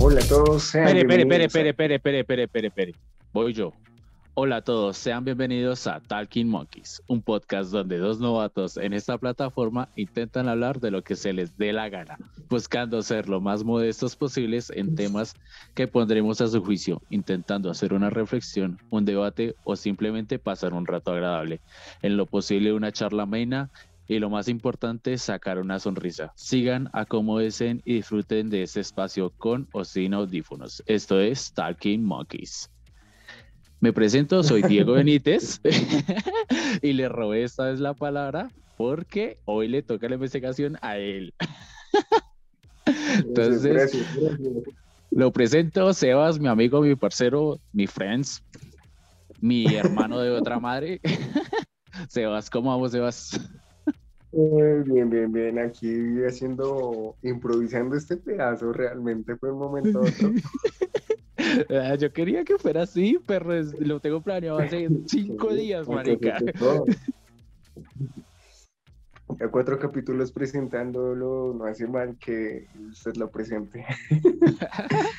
Hola a todos. Pere, pere, pere, pere, pere, pere, pere, pere, pere. Voy yo. Hola a todos, sean bienvenidos a Talking Monkeys, un podcast donde dos novatos en esta plataforma intentan hablar de lo que se les dé la gana, buscando ser lo más modestos posibles en temas que pondremos a su juicio, intentando hacer una reflexión, un debate o simplemente pasar un rato agradable. En lo posible una charla amena y lo más importante, sacar una sonrisa. Sigan, acomódense y disfruten de este espacio con o sin audífonos. Esto es Talking Monkeys. Me presento, soy Diego Benítez y le robé esta vez la palabra porque hoy le toca la investigación a él. Entonces, Gracias, gracias. Lo presento, Sebas, mi amigo, mi parcero, mi friends, mi hermano de otra madre. Sebas, ¿cómo vamos, Sebas? Eh, Bien, bien, bien. Aquí haciendo, improvisando este pedazo, realmente fue un momento otro. Ah, Yo quería que fuera así, pero es- lo tengo planeado hace cinco días, marica. A cuatro capítulos presentándolo, no hace mal que usted lo presente.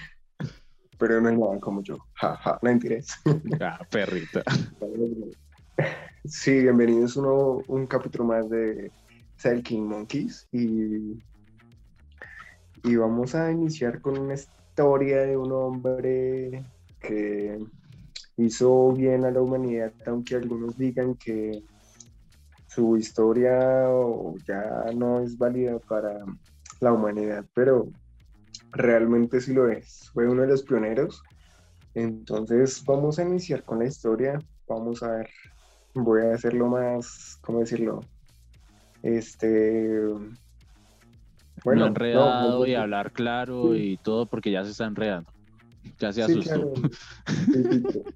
Pero no es nada como yo. Ja, ja, no mentiras. Ah, perrito. Sí, bienvenidos a uno, un capítulo más de King Monkeys y, y vamos a iniciar con una historia de un hombre que hizo bien a la humanidad, aunque algunos digan que su historia ya no es válida para la humanidad, pero realmente sí lo es. Fue uno de los pioneros. Entonces vamos a iniciar con la historia. Vamos a ver, voy a hacerlo más, ¿cómo decirlo? Este, Bueno, no, enredado no, y hablar claro Sí. y todo porque ya se está enredando. Ya se sí, asustó. claro.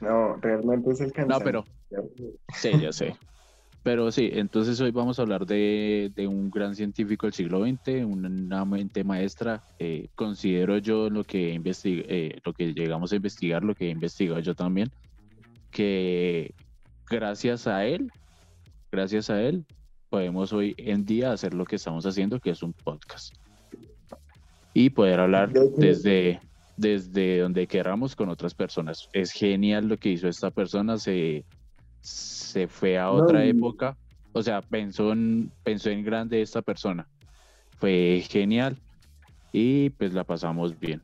No, realmente es el No, cansancio. pero sí, ya sé. Pero sí, entonces hoy vamos a hablar de, de un gran científico del siglo XX, una mente maestra. eh, considero yo lo que eh, lo que llegamos a investigar, lo que he investigado yo también, que gracias a él, gracias a él, podemos hoy en día hacer lo que estamos haciendo, que es un podcast. Y poder hablar desde, desde donde queramos con otras personas. Es genial lo que hizo esta persona, se, se fue a otra época, o sea, pensó en, pensó en grande esta persona. Fue genial y pues la pasamos bien.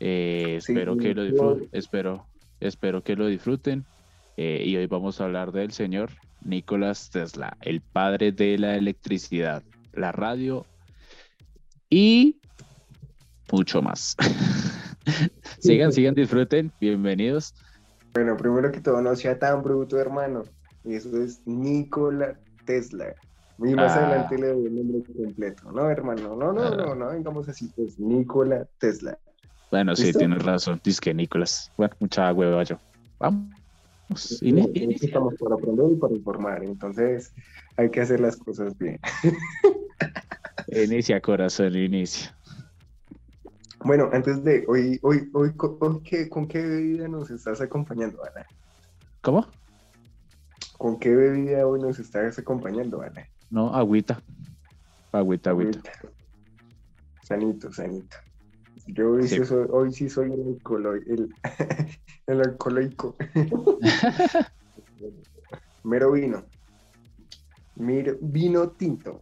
Eh, Sí, espero que lo disfruten, espero, espero que lo disfruten. Eh, y hoy vamos a hablar del señor Nicolás Tesla, el padre de la electricidad, la radio y mucho más. sigan, sigan, disfruten, bienvenidos. Bueno, primero que todo, no sea tan bruto, hermano. Eso es Nikola Tesla. Y más Ah. adelante le doy el nombre completo. No, hermano, no, no, Ah. no, no, vengamos así, pues Nikola Tesla. Bueno, sí, tienes razón, dice que Nicolás. Bueno, mucha hueva yo. Vamos. Nosotros inicia. Estamos para aprender y para informar, entonces hay que hacer las cosas bien. Inicia, corazón, inicia. Bueno, antes de hoy, hoy, hoy, co- hoy ¿qué- ¿con qué bebida nos estás acompañando, Ana? ¿Cómo? ¿Con qué bebida hoy nos estás acompañando, Ana? No, agüita. Agüita, agüita. Sanito, sanito. Yo hoy sí, soy, hoy sí soy el, alcoholo- el, el alcohólico. Mero vino. Miro, vino tinto.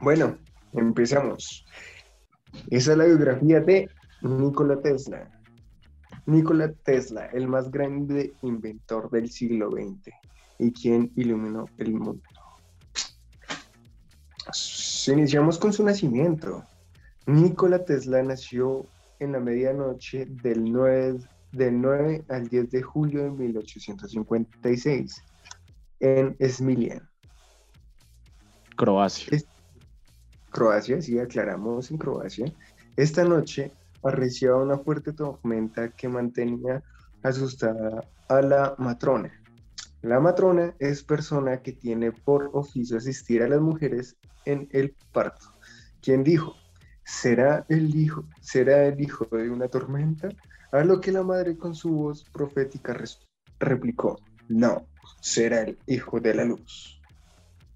Bueno, empezamos. Esa es la biografía de Nikola Tesla. Nikola Tesla, el más grande inventor del siglo XX y quien iluminó el mundo. Iniciamos con su nacimiento. Nikola Tesla nació en la medianoche del 9, del 9 al 10 de julio de 1856 en Smiljan, Croacia. Croacia, sí, aclaramos en Croacia. Esta noche arreciaba una fuerte tormenta que mantenía asustada a la matrona. La matrona es persona que tiene por oficio asistir a las mujeres en el parto. ¿Quién dijo? ¿Será el hijo, será el hijo de una tormenta? A lo que la madre con su voz profética replicó, no, será el hijo de la luz.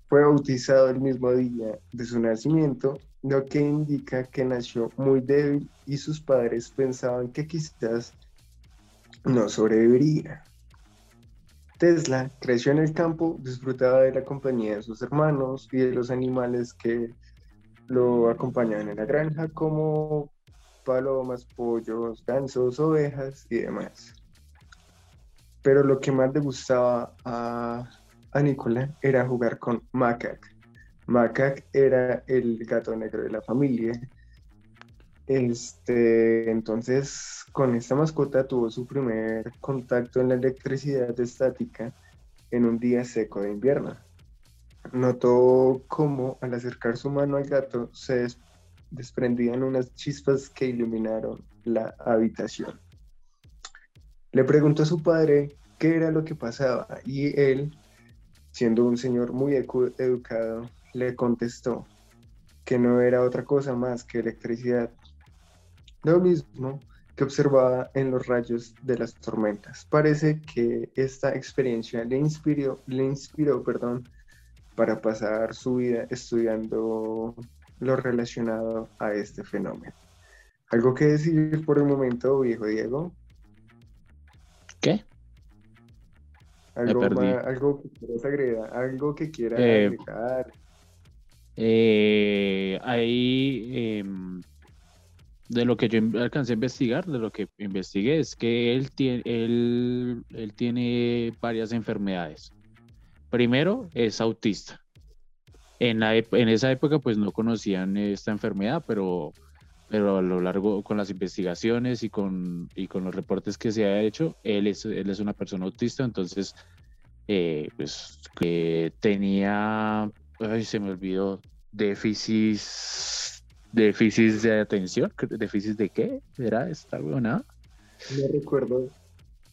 Fue bautizado el mismo día de su nacimiento, lo que indica que nació muy débil y sus padres pensaban que quizás no sobreviviría. Tesla creció en el campo, disfrutaba de la compañía de sus hermanos y de los animales que lo acompañaban en la granja, como palomas, pollos, gansos, ovejas y demás. Pero lo que más le gustaba a, a Nicola era jugar con Macac. Macac era el gato negro de la familia este, entonces, con esta mascota tuvo su primer contacto en la electricidad estática en un día seco de invierno. Notó cómo al acercar su mano al gato se desprendían unas chispas que iluminaron la habitación. Le preguntó a su padre qué era lo que pasaba y él, siendo un señor muy educado, le contestó que no era otra cosa más que electricidad lo mismo que observaba en los rayos de las tormentas. Parece que esta experiencia le inspiró, le inspiró perdón, para pasar su vida estudiando lo relacionado a este fenómeno. ¿Algo que decir por el momento, viejo Diego? ¿Qué? Algo, algo que quieras agregar, algo que quieras eh, agregar. Eh, ahí em, de lo que yo alcancé a investigar, de lo que investigué, es que él tiene, él, él tiene varias enfermedades. Primero, es autista. En, la, en esa época, pues no conocían esta enfermedad, pero, pero a lo largo, con las investigaciones y con, y con los reportes que se ha hecho, él es, él es una persona autista, entonces, eh, pues, que tenía, ay, se me olvidó, déficit déficit de atención, déficit de qué era esta nada No recuerdo,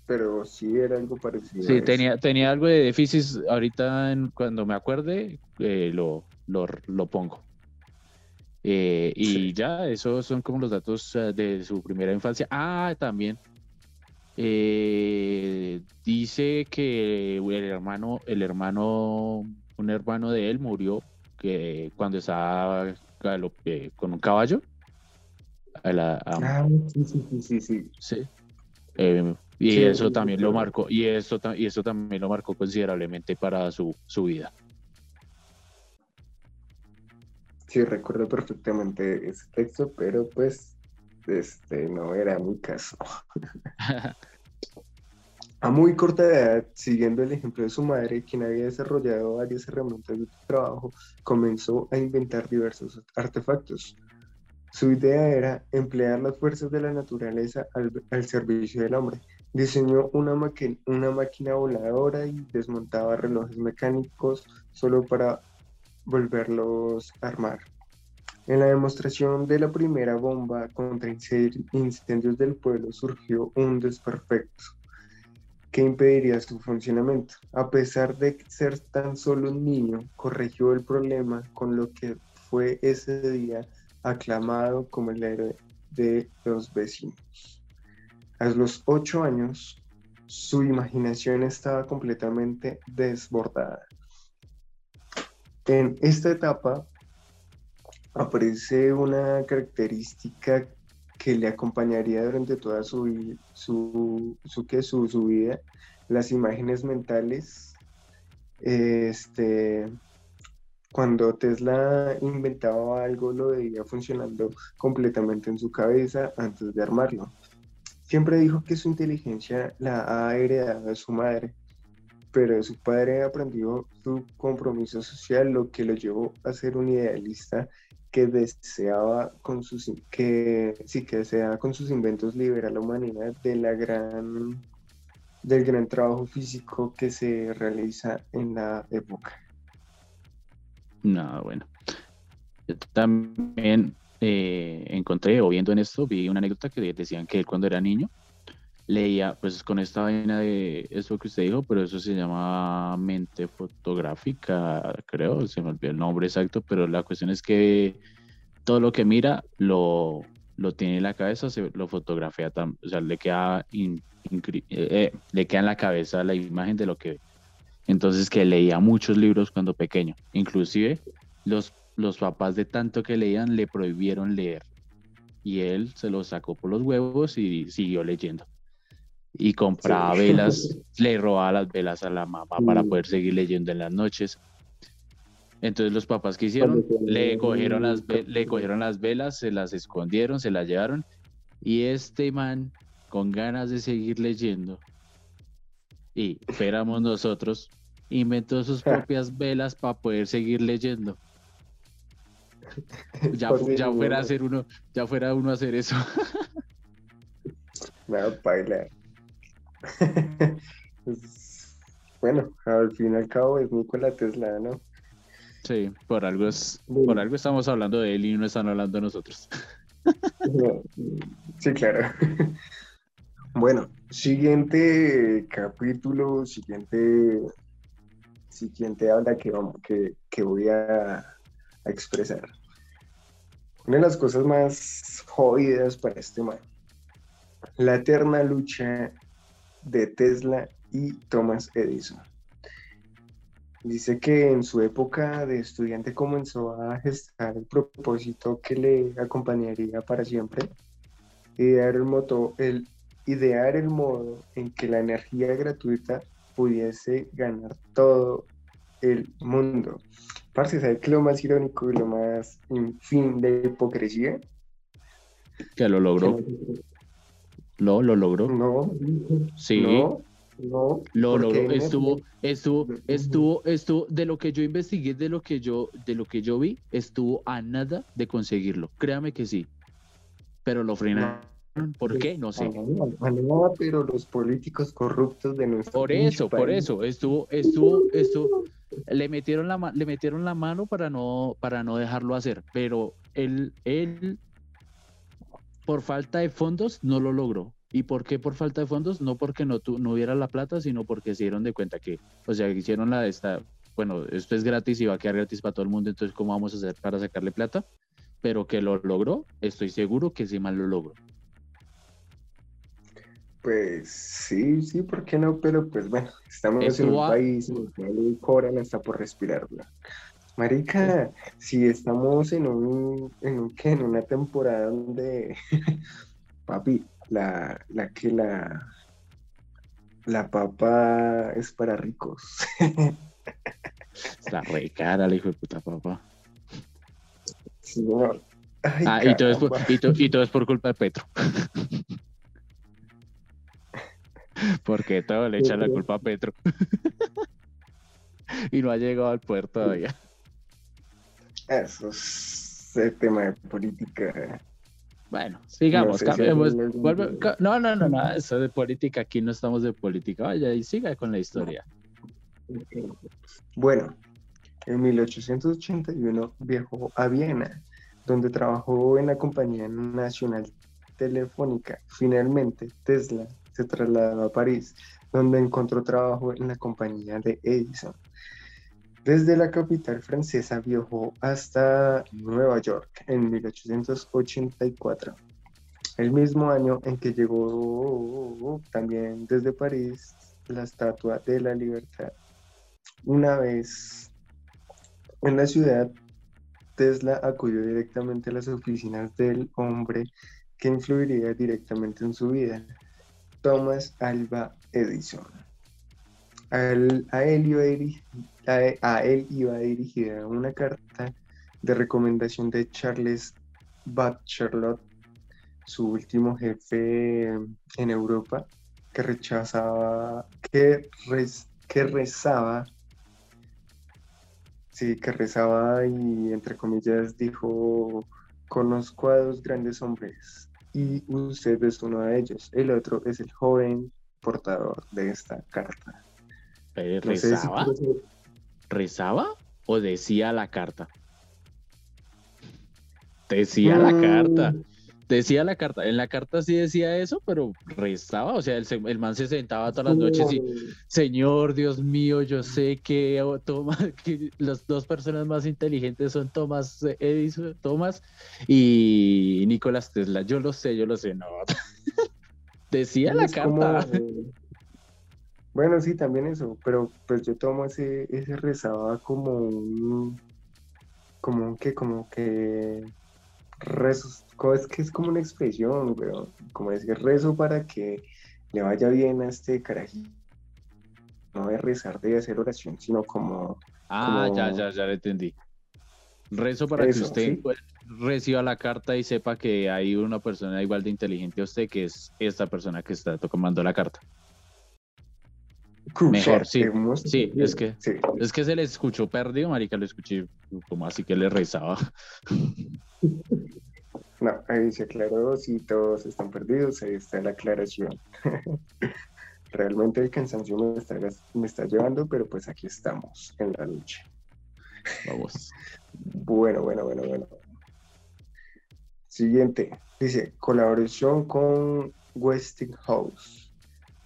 pero sí era algo parecido. Sí, tenía, tenía algo de déficit, ahorita cuando me acuerde eh, lo, lo, pongo. Eh, y ya, esos son como los datos eh, de su primera infancia. Ah, también. dice que el hermano, el hermano, un hermano de él murió que cuando estaba con un caballo. ah, sí, sí, sí, sí. Eh, y eso también lo marcó, y eso, y eso también lo marcó considerablemente para su, su vida. Sí, recuerdo perfectamente ese texto, pero pues este no era mi caso. A muy corta edad, siguiendo el ejemplo de su madre, quien había desarrollado varias herramientas de trabajo, comenzó a inventar diversos artefactos. Su idea era emplear las fuerzas de la naturaleza al, servicio del hombre. Diseñó una, máquina voladora y desmontaba relojes mecánicos solo para volverlos a armar. En la demostración de la primera bomba contra incendios del pueblo surgió un desperfecto que impediría su funcionamiento. A pesar de ser tan solo un niño, corrigió el problema con lo que fue ese día aclamado como el héroe de los vecinos. A los ocho años, su imaginación estaba completamente desbordada. En esta etapa aparece una característica que le acompañaría durante toda su, su, su, su, su vida, las imágenes mentales. Este, cuando Tesla inventaba algo, lo veía funcionando completamente en su cabeza antes de armarlo. Siempre dijo que su inteligencia la ha heredado de su madre, pero de su padre aprendió su compromiso social, lo que lo llevó a ser un idealista que deseaba con sus que sí que deseaba con sus inventos liberar a la humanidad de la gran del gran trabajo físico que se realiza en la época. No, bueno. También eh, encontré, o viendo en esto, vi una anécdota que decían que él cuando era niño leía, pues con esta vaina de eso que usted dijo, pero eso se llama mente fotográfica, creo, se me olvidó el nombre exacto, pero la cuestión es que todo lo que mira lo, lo tiene en la cabeza, se lo fotografía, o sea, le queda, eh, eh, le queda en la cabeza la imagen de lo que Entonces que leía muchos libros cuando pequeño. Inclusive los, los papás de tanto que leían le prohibieron leer. Y él se los sacó por los huevos y siguió leyendo. Y compraba velas, le robaba las velas a la mamá para poder seguir leyendo en las noches. Entonces los papás que hicieron, le cogieron, las, le cogieron las velas, se las escondieron, se las llevaron. Y este man, con ganas de seguir leyendo, y esperamos nosotros, inventó sus propias velas para poder seguir leyendo. Ya, ya fuera a hacer uno, ya fuera uno a hacer eso. No, baila. bueno, al fin y al cabo es la Tesla, ¿no? Sí, por algo es, por algo estamos hablando de él y no están hablando de nosotros. Sí, claro. Bueno, siguiente capítulo, siguiente, siguiente habla que, vamos, que, voy a, a, expresar. Una de las cosas más jodidas para este man, la eterna lucha de Tesla y Thomas Edison. Dice que en su época de estudiante comenzó a gestar el propósito que le acompañaría para siempre, idear el, moto, el idear el modo en que la energía gratuita pudiese ganar todo el mundo. Parce, ¿sabes qué lo más irónico y lo más, en fin, de hipocresía? Que lo logró. No, lo logró. No. Sí. No. No, lo logró, estuvo, estuvo, estuvo, estuvo, de lo que yo investigué, de lo que yo, de lo que yo vi, estuvo a nada de conseguirlo. Créame que sí. Pero lo frenaron ¿Por qué? No sé. pero los políticos corruptos de nuestro Por eso, por eso, estuvo, estuvo, estuvo, le metieron la le metieron la mano para no, para no dejarlo hacer, pero él, él, por falta de fondos, no lo logró. ¿Y por qué por falta de fondos? No porque no, no hubiera la plata, sino porque se dieron de cuenta que, o sea, hicieron la de esta, bueno, esto es gratis y va a quedar gratis para todo el mundo, entonces, ¿cómo vamos a hacer para sacarle plata? Pero que lo logró, estoy seguro que sí mal lo logró. Pues sí, sí, ¿por qué no? Pero pues bueno, estamos en un país en el cual cobran hasta por respirar. Marica, si estamos en un, en un ¿qué? en una temporada donde, papi, la, la que la, la papa es para ricos. Está re cara la hijo de puta papa. Sí, ah, y todo, es por, y todo es por culpa de Petro. Porque todo le echa la culpa a Petro. y no ha llegado al puerto todavía. Eso es el tema de política. Bueno, sigamos, no cambiemos. no, no, no, no, eso de política, aquí no estamos de política. Vaya y siga con la historia. Bueno, en 1881 viajó a Viena, donde trabajó en la compañía nacional telefónica. Finalmente, Tesla se trasladó a París, donde encontró trabajo en la compañía de Edison. Desde la capital francesa viajó hasta Nueva York en 1884, el mismo año en que llegó también desde París la Estatua de la Libertad. Una vez en la ciudad, Tesla acudió directamente a las oficinas del hombre que influiría directamente en su vida, Thomas Alba Edison. A él, iba, dirigida una carta de recomendación de Charles Bachelot, su último jefe en Europa, que rechazaba, que, que rezaba, sí, que rezaba y entre comillas dijo, conozco a dos grandes hombres, y usted es uno de ellos. El otro es el joven portador de esta carta. ¿Rezaba? ¿Rezaba o decía la carta? Decía la carta. Decía la carta, en la carta sí decía eso, pero rezaba, o sea, el, man se sentaba todas las noches y, Señor, Dios mío, yo sé que, que las dos personas más inteligentes son Thomas Edison, Thomas y Nicolás Tesla, yo lo sé, yo lo sé, no. decía la carta. Bueno, sí, también eso, pero pues yo tomo ese, ese rezaba como un, como que, como que rezos, es que es como una expresión, pero como decir rezo para que le vaya bien a este carajito. No de rezar, de hacer oración, sino como... Ah, ya, ya, ya lo entendí. Rezo para que usted reciba la carta y sepa que hay una persona igual de inteligente a usted, que es esta persona que está tomando la carta. Mejor, sí. Sí, es que, es que se le escuchó perdido, marica, lo escuché como así que le rezaba. No, ahí se aclaró, si todos están perdidos, ahí está la aclaración. Realmente el cansancio me está, me está llevando, pero pues aquí estamos en la lucha. Vamos. Bueno, bueno, bueno, bueno. Siguiente. Dice, colaboración con Westinghouse.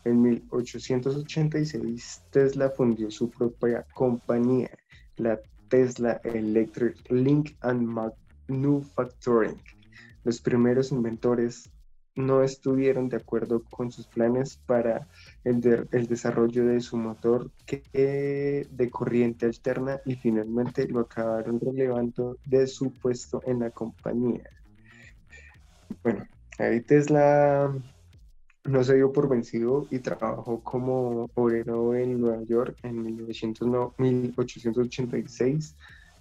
En 1886, Tesla fundió su propia compañía, la Tesla Electric Link and Manufacturing. Los primeros inventores no estuvieron de acuerdo con sus planes para el, desarrollo de su motor de corriente alterna y finalmente lo acabaron relevando de su puesto en la compañía. Bueno, ahí Tesla no se dio por vencido y trabajó como obrero en Nueva York en 1886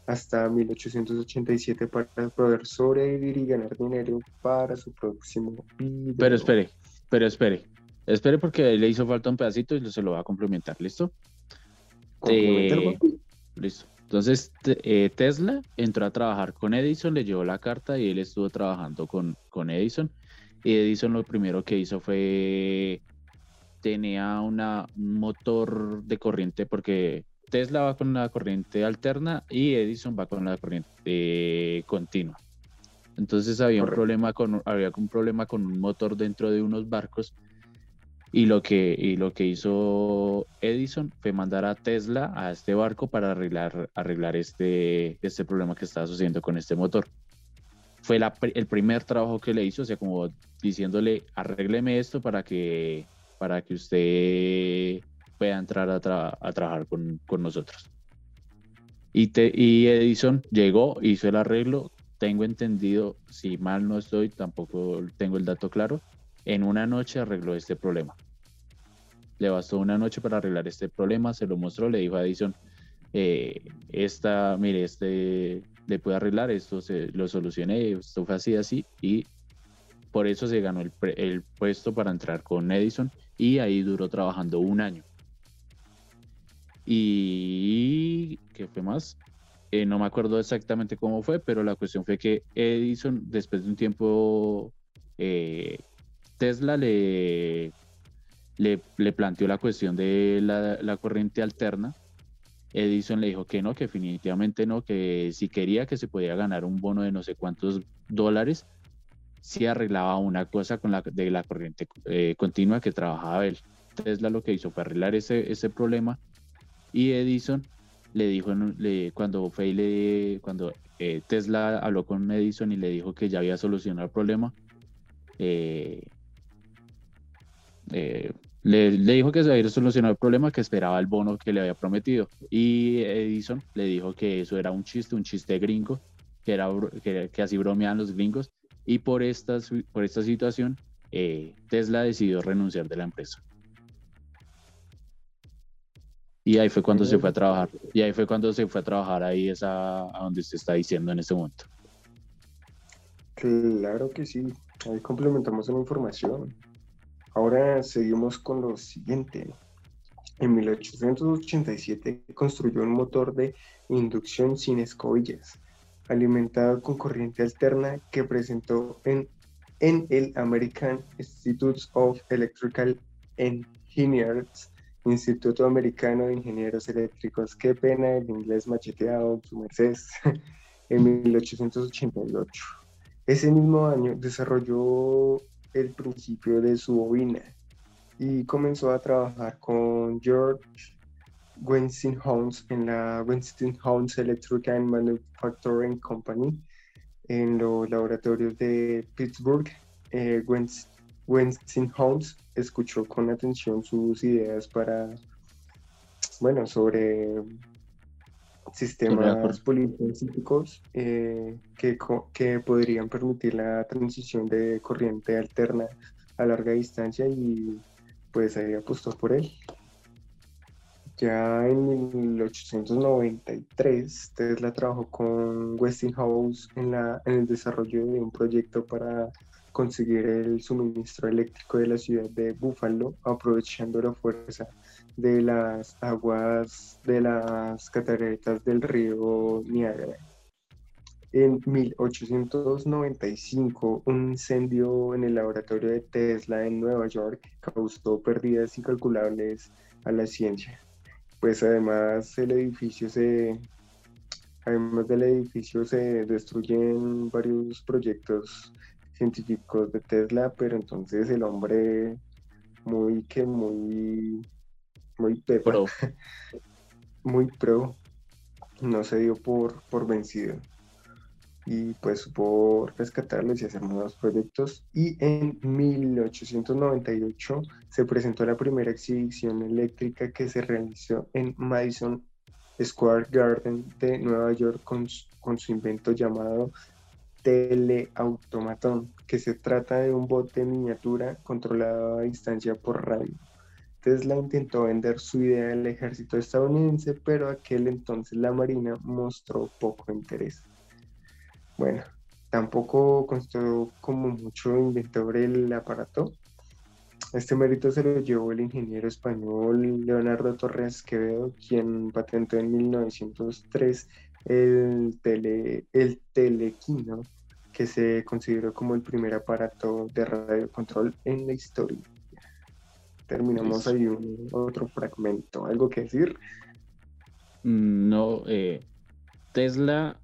hasta 1887 para poder sobrevivir y ganar dinero para su próximo video. Pero espere, pero espere. Espere porque le hizo falta un pedacito y se lo va a complementar, ¿listo? Eh, listo. Entonces eh, Tesla entró a trabajar con Edison, le llevó la carta y él estuvo trabajando con, con Edison. Y Edison lo primero que hizo fue tenía una, un motor de corriente porque Tesla va con la corriente alterna y Edison va con la corriente continua. Entonces había un problema con había un problema con un motor dentro de unos barcos y lo que y lo que hizo Edison fue mandar a Tesla a este barco para arreglar arreglar este este problema que estaba sucediendo con este motor. Fue el primer trabajo que le hizo, o sea, como diciéndole, arrégleme esto para que para que usted pueda entrar a, trabajar con, nosotros. Y, y Edison llegó, hizo el arreglo, tengo entendido, si mal no estoy, tampoco tengo el dato claro, en una noche arregló este problema. Le bastó una noche para arreglar este problema, se lo mostró, le dijo a Edison, eh, esta, mire, este le puede arreglar, esto se, lo solucioné, esto fue así, así, y por eso se ganó el, el puesto para entrar con Edison y ahí duró trabajando un año. Y ¿qué fue más? Eh, no me acuerdo exactamente cómo fue, pero la cuestión fue que Edison, después de un tiempo, eh, Tesla le, le, planteó la cuestión de la, corriente alterna. Edison le dijo que no, que definitivamente no, que si quería que se podía ganar un bono de no sé cuántos dólares, si arreglaba una cosa con la de la corriente eh, continua que trabajaba él. Tesla lo que hizo fue arreglar ese, ese problema y Edison le dijo, cuando eh, Tesla habló con Edison y le dijo que ya había solucionado el problema, eh, eh, le, dijo que se había solucionado el problema, que esperaba el bono que le había prometido. Y Edison le dijo que eso era un chiste, un chiste gringo, que, era, que, que así bromeaban los gringos. Y por esta, por esta situación, Tesla decidió renunciar de la empresa. Y ahí fue cuando se fue a trabajar. Y ahí fue cuando se fue a trabajar ahí esa, a donde usted está diciendo en este momento. Claro que sí. Ahí complementamos una información. Ahora seguimos con lo siguiente. En 1887 construyó un motor de inducción sin escobillas, alimentado con corriente alterna que presentó en, en el American Institute of Electrical Engineers Instituto Americano de Ingenieros Eléctricos, qué pena el inglés macheteado, su Mercedes, en 1888. Ese mismo año desarrolló el principio de su bobina y comenzó a trabajar con George Westinghouse en la Westinghouse Electric and Manufacturing Company en los laboratorios de Pittsburgh. Eh, Westinghouse escuchó con atención sus ideas para, bueno, sobre sistemas políticos eh, que, que podrían permitir la transición de corriente alterna a larga distancia y pues ahí apostó por él. Ya en 1893, Tesla trabajó con Westinghouse en, la, en el desarrollo de un proyecto para conseguir el suministro eléctrico de la ciudad de Buffalo, aprovechando la fuerza de las aguas de las cataratas del río Niágara. En 1895, un incendio en el laboratorio de Tesla en Nueva York causó pérdidas incalculables a la ciencia pues además el edificio se, además del edificio se destruyen varios proyectos científicos de Tesla, pero entonces el hombre muy que muy muy pro. muy pro no se dio por, por vencido y pues por rescatarlos y hacer nuevos proyectos. Y en 1898 se presentó la primera exhibición eléctrica que se realizó en Madison Square Garden de Nueva York con, con su invento llamado teleautomatón, que se trata de un bote miniatura controlado a distancia por radio. Tesla intentó vender su idea al ejército estadounidense, pero aquel entonces la Marina mostró poco interés. Bueno, tampoco constó como mucho inventor el aparato. Este mérito se lo llevó el ingeniero español Leonardo Torres Quevedo, quien patentó en 1903 el, tele, el telequino, que se consideró como el primer aparato de radiocontrol en la historia. Terminamos ahí un, otro fragmento. ¿Algo que decir? Mm, no, eh, Tesla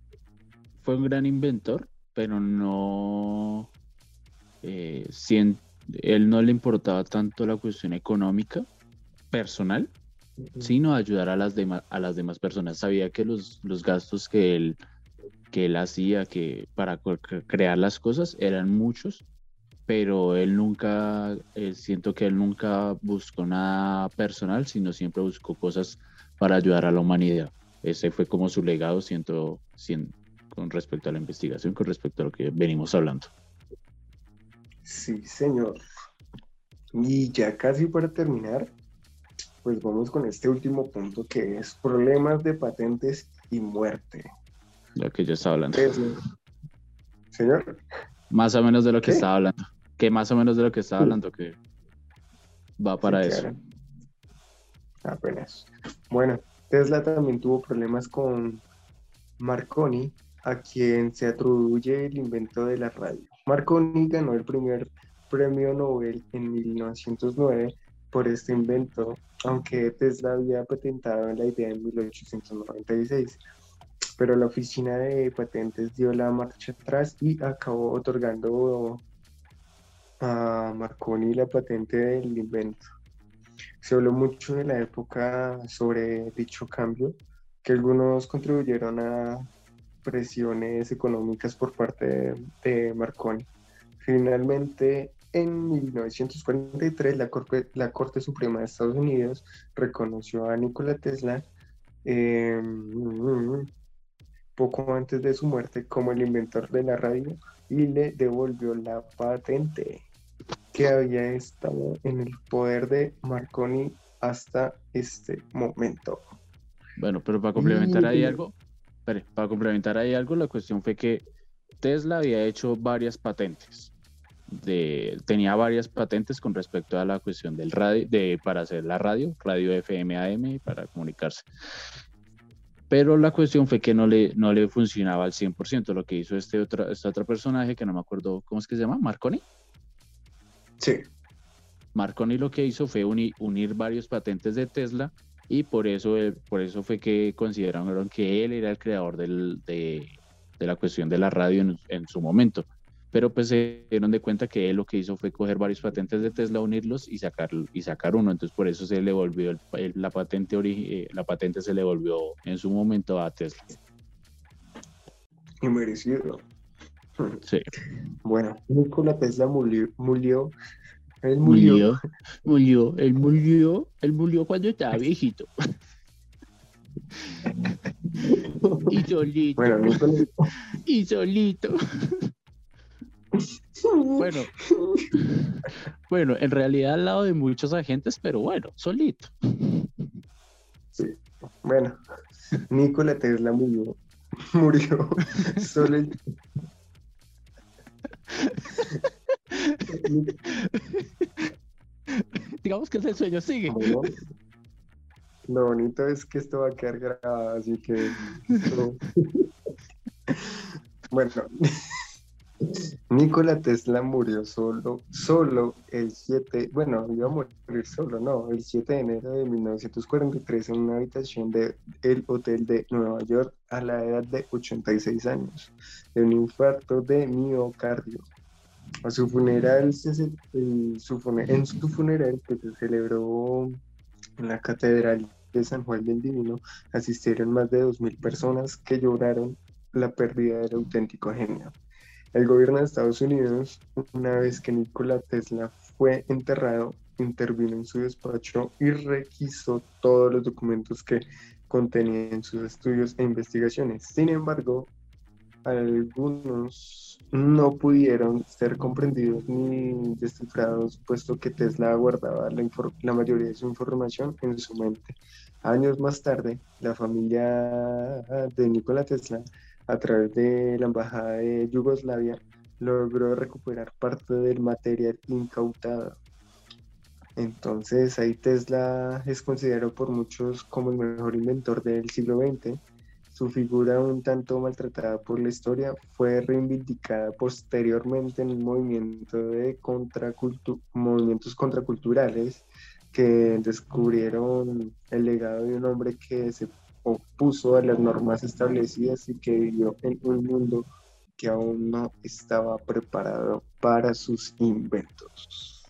fue un gran inventor, pero no, eh, él no le importaba tanto la cuestión económica personal, sino ayudar a las, demás, a las demás personas. Sabía que los, los gastos que él, que él hacía que para crear las cosas eran muchos, pero él nunca, eh, siento que él nunca buscó nada personal, sino siempre buscó cosas para ayudar a la humanidad. Ese fue como su legado, siento, siento con respecto a la investigación, con respecto a lo que venimos hablando. Sí, señor. Y ya casi para terminar, pues vamos con este último punto que es problemas de patentes y muerte. Lo que yo estaba hablando. Señor. Más o menos de lo que estaba hablando. Que más o menos de lo que estaba hablando, que va para eso. Apenas. Bueno, Tesla también tuvo problemas con Marconi a quien se atribuye el invento de la radio. Marconi ganó el primer premio Nobel en 1909 por este invento, aunque Tesla había patentado la idea en 1896. Pero la oficina de patentes dio la marcha atrás y acabó otorgando a Marconi la patente del invento. Se habló mucho de la época sobre dicho cambio, que algunos contribuyeron a presiones económicas por parte de, Marconi. Finalmente, en 1943, la Corte, la Corte Suprema de Estados Unidos reconoció a Nikola Tesla em, poco antes de su muerte como el inventor de la radio y le devolvió la patente que había estado en el poder de Marconi hasta este momento. Bueno, pero para complementar ahí algo, para complementar ahí algo, la cuestión fue que Tesla había hecho varias patentes. De, tenía varias patentes con respecto a la cuestión del radio, de, para hacer la radio, radio FM AM, para comunicarse. Pero la cuestión fue que no le, no le funcionaba al 100%. Lo que hizo este otro, este otro personaje, que no me acuerdo cómo es que se llama, Marconi. Sí. Marconi lo que hizo fue unir varios patentes de Tesla y por eso, por eso fue que consideraron que él era el creador del, de, de, la cuestión de la radio en, en, su momento. Pero pues se dieron de cuenta que él lo que hizo fue coger varios patentes de Tesla, unirlos y sacar, y sacar uno. Entonces por eso se le volvió la, patente eh, la patente se le volvió en su momento a Tesla. Y merecido. Sí. Bueno, Nikola Tesla murió, murió, él murió, murió, él murió, él murió cuando estaba viejito. y solito. Bueno, Nikola... y solito. Bueno, bueno, en realidad al lado de muchos agentes, pero bueno, solito. Sí, bueno, Nikola Tesla murió, murió solo Digamos que ese sueño sigue. Lo bonito es que esto va a quedar grabado, así que. bueno, Nikola Tesla murió solo, solo el 7, bueno, iba a morir solo, no, el 7 de enero de 1943 en una habitación del el hotel de Nueva York a la edad de 86 años, de un infarto de miocardio. A su funeral, se, en su funeral que se celebró en la Catedral de San Juan del Divino, asistieron más de 2.000 personas que lloraron la pérdida del auténtico genio. El gobierno de Estados Unidos, una vez que Nikola Tesla fue enterrado, intervino en su despacho y requisó todos los documentos que contenían sus estudios e investigaciones. Sin embargo, algunos no pudieron ser comprendidos ni descifrados, puesto que Tesla guardaba la, la, mayoría de su información en su mente. Años más tarde, la familia de Nikola Tesla a través de la Embajada de Yugoslavia, logró recuperar parte del material incautado. Entonces ahí Tesla es considerado por muchos como el mejor inventor del siglo XX. Su figura un tanto maltratada por la historia fue reivindicada posteriormente en un movimiento de movimientos contraculturales que descubrieron el legado de un hombre que se opuso a las normas establecidas y que vivió en un mundo que aún no estaba preparado para sus inventos.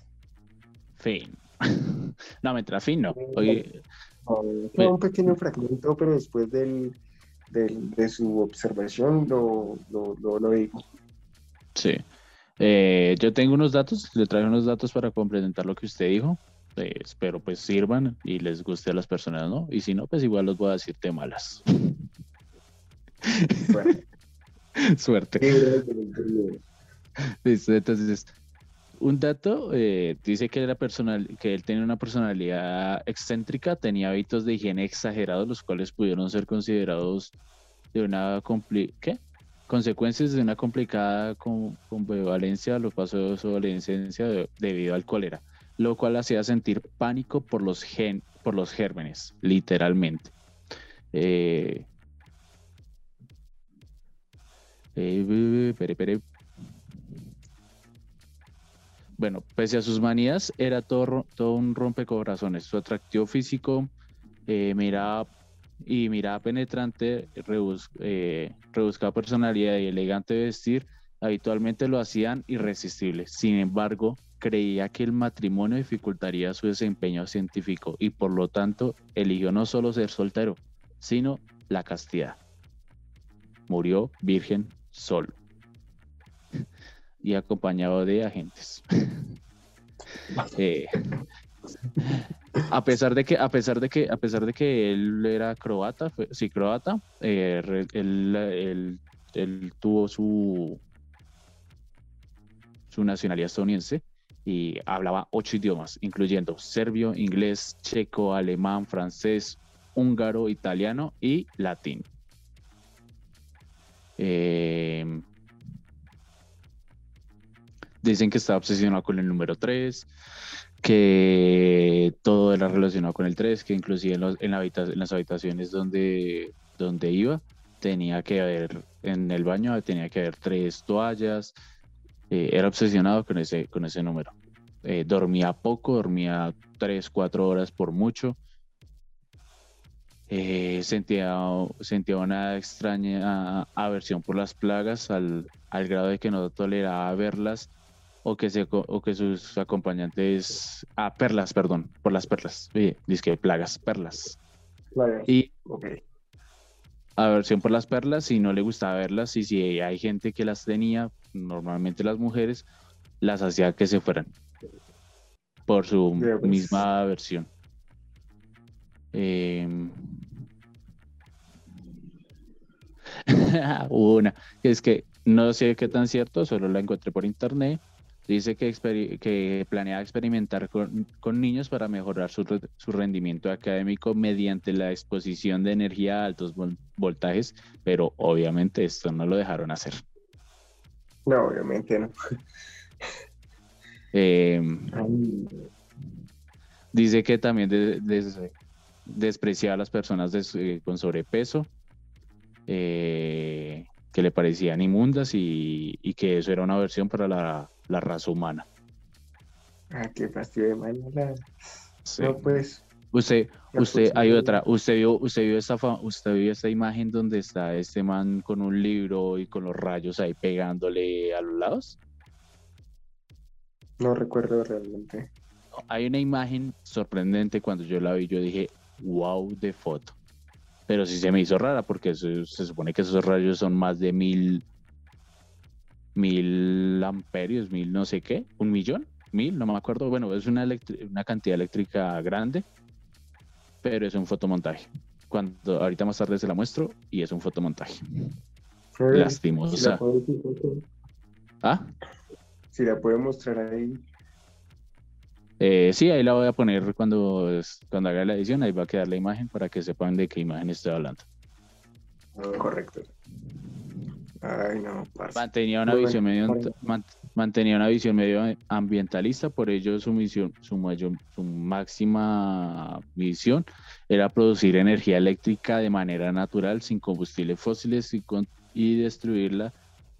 Fin. No, mientras fin no. Oye, un pequeño fragmento, pero después del, de su observación lo, lo, digo. Sí. Eh, yo tengo unos datos, le traigo unos datos para complementar lo que usted dijo. Eh, espero pues sirvan y les guste a las personas, ¿no? Y si no, pues igual los voy a decir de malas. Suerte. entonces, un dato eh, dice que, la personal, que él tenía una personalidad excéntrica, tenía hábitos de higiene exagerados, los cuales pudieron ser considerados de una ¿qué? consecuencias de una complicada convalencia, los pasos de su adolescencia debido al cólera lo cual hacía sentir pánico por los, gen, por los gérmenes, literalmente. Eh, eh, bueno, pese a sus manías, era todo, todo un rompecorazones. Su atractivo físico, eh, miraba y miraba penetrante, rebuscada personalidad y elegante vestir, habitualmente lo hacían irresistible. Sin embargo, creía que el matrimonio dificultaría su desempeño científico y por lo tanto eligió no solo ser soltero, sino la castidad. Murió virgen solo y acompañado de agentes. Eh, a pesar de que a pesar de que a pesar de que él era croata, sí croata, eh, él, él tuvo su su nacionalidad estadounidense y hablaba ocho idiomas, incluyendo serbio, inglés, checo, alemán, francés, húngaro, italiano y latín. Em, dicen que estaba obsesionado con el número 3, que todo era relacionado con el 3, que inclusive en, las habitaciones donde, donde iba tenía que haber, en el baño tenía que haber tres toallas, eh, era obsesionado con ese, con ese número. Eh, dormía poco, dormía 3, 4 horas por mucho. Eh, sentía, sentía una extraña aversión por las plagas al, al, grado de que no toleraba verlas o que, se, o que sus acompañantes... Ah, perlas, perdón, por las perlas. dice que plagas, perlas. Y, aversión por las perlas y no le gustaba verlas y si hay gente que las tenía, normalmente las mujeres, las hacía que se fueran por su pues. misma versión. Em, una, es que no sé qué tan cierto, solo la encontré por internet. Dice que, que planea experimentar con, con niños para mejorar su, re- su rendimiento académico mediante la exposición de energía a altos vol- voltajes, pero obviamente esto no lo dejaron hacer. No, obviamente no. Em, Dice que también de- des- despreciaba a las personas eh, con sobrepeso, eh, que le parecían inmundas y, y que eso era una versión para la, la raza humana. ah, qué fastidio de manera. Sí. No, pues. Usted, usted, hay otra, usted vio, usted vio esta, fa- usted vio esta imagen donde está este man con un libro y con los rayos ahí pegándole a los lados. No recuerdo realmente. Hay una imagen sorprendente cuando yo la vi, yo dije, wow, de foto. Pero sí se me hizo rara porque se, se supone que esos rayos son más de mil, mil amperios, mil no sé qué, un millón, mil, no me acuerdo. Bueno, es una, una cantidad eléctrica grande, pero es un fotomontaje. Cuando ahorita más tarde se la muestro y es un fotomontaje. Si Lastimosa. la, puedo, Ah, si la puedo mostrar ahí. eh, sí, ahí la voy a poner cuando, cuando haga la edición, ahí va a quedar la imagen para que sepan de qué imagen estoy hablando. Correcto. Ay, no, parce. Mantenía una Muy visión medio man- mantenía una visión medio ambientalista, por ello su misión, su mayor, su máxima misión era producir energía eléctrica de manera natural, sin combustibles fósiles y, con- y destruirla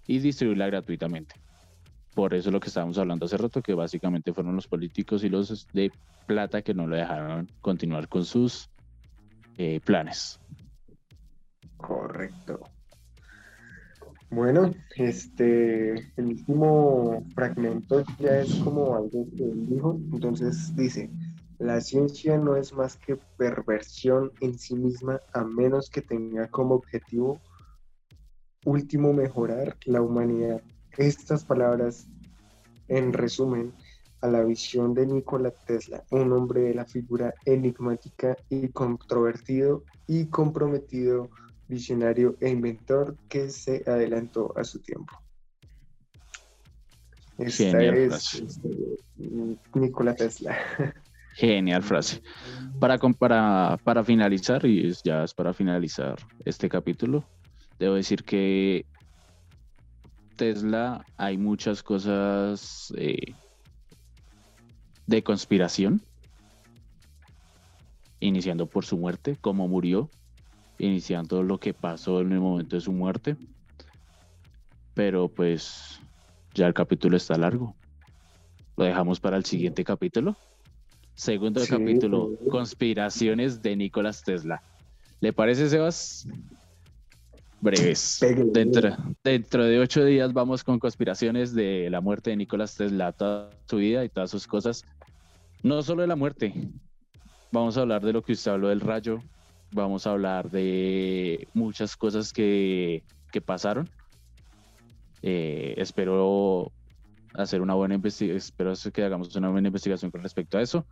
y distribuirla gratuitamente. Por eso lo que estábamos hablando hace rato, que básicamente fueron los políticos y los de plata que no le dejaron continuar con sus eh, planes. Correcto. Bueno, este, el último fragmento ya es como algo que él dijo. Entonces dice, la ciencia no es más que perversión en sí misma a menos que tenga como objetivo último mejorar la humanidad. Estas palabras, en resumen, a la visión de Nikola Tesla, un hombre de la figura enigmática y controvertido y comprometido visionario e inventor que se adelantó a su tiempo. Esta Genial es frase. este, Nikola Tesla. Genial frase. Para, para finalizar, y es- ya es para finalizar este capítulo, debo decir que Tesla hay muchas cosas eh, de conspiración, iniciando por su muerte, cómo murió, iniciando lo que pasó en el momento de su muerte. Pero pues ya el capítulo está largo. Lo dejamos para el siguiente capítulo. Segundo Sí, capítulo, conspiraciones de Nicolás Tesla. ¿Le parece, Sebas? Breves. Dentro, dentro de ocho días vamos con conspiraciones de la muerte de Nicolás Tesla, toda su vida y todas sus cosas. No solo de la muerte. Vamos a hablar de lo que usted habló del rayo. Vamos a hablar de muchas cosas que, que pasaron. Eh, espero hacer una buena investigación. Espero que hagamos una buena investigación con respecto a eso.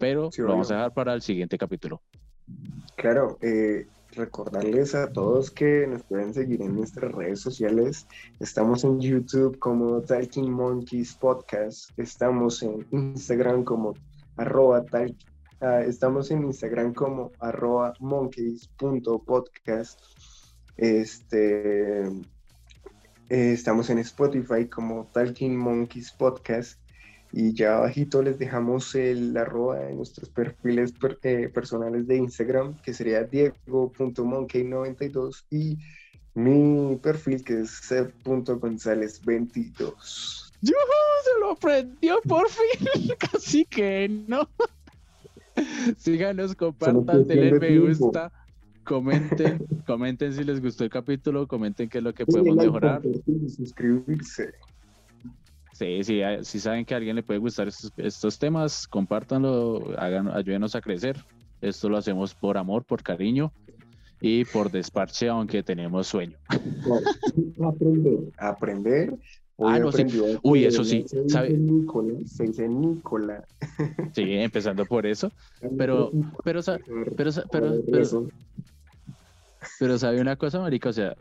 Pero Sí, lo vamos a dejar para el siguiente capítulo. Claro, eh, recordarles a todos que nos pueden seguir en nuestras redes sociales. Estamos en YouTube como Talking Monkeys Podcast. Estamos en Instagram como arroba tal- ah, estamos en Instagram como arroba monkeys.podcast. Este, eh, estamos en Spotify como Talking Monkeys Podcast. Y ya abajito les dejamos el arroba de nuestros perfiles per- eh, personales de Instagram, que sería diego.monkey92 y mi perfil que es seb.gonzález22. se lo aprendió por fin. Casi que no. Síganos, compartan, denle de me gusta, comenten, comenten si les gustó el capítulo, comenten qué es lo que podemos mejorar. suscribirse. Sí, sí, ah, si saben que a alguien le puede gustar estos, estos temas, compártanlo, hagan, ayúdenos a crecer. Esto lo hacemos por amor, por cariño. y por desparche, aunque tenemos sueño. aprender, aprender. Ah, no, sí. Uy, eso sí, se ¿sabe? Nicolás, se dice Nicolás. Sí, empezando por eso. Pero, pero, pero, pero, pero, pero, sabe una cosa, marica, o sea,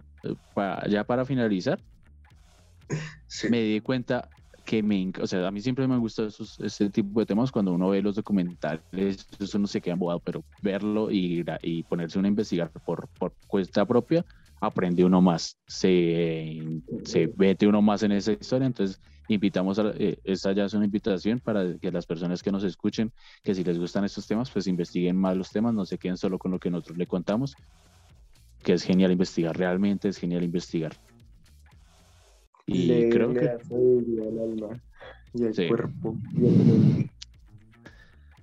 ya para finalizar, me di cuenta que me, o sea, a mí siempre me han gustado esos, ese tipo de temas cuando uno ve los documentales, eso no se queda embobado, pero verlo y, y ponerse uno a investigar por, por cuesta propia, aprende uno más, se, se vete uno más en esa historia, entonces invitamos a, eh, esta ya es una invitación para que las personas que nos escuchen, que si les gustan estos temas, pues investiguen más los temas, no se queden solo con lo que nosotros le contamos, que es genial investigar, realmente es genial investigar. Y creo que... y el cuerpo.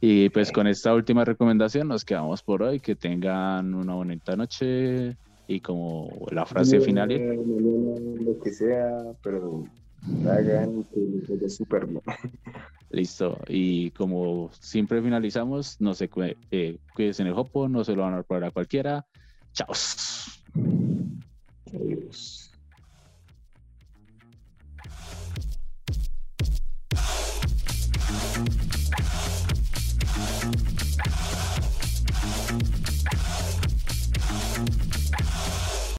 Y pues con esta última recomendación nos quedamos por hoy. Que tengan una bonita noche y como la frase no, final. No, lo que sea, pero hagan que sea Superman. Listo. Y como siempre finalizamos, no se cuiden eh, en el hopo, no se lo van a dar para cualquiera. Chao. Adiós.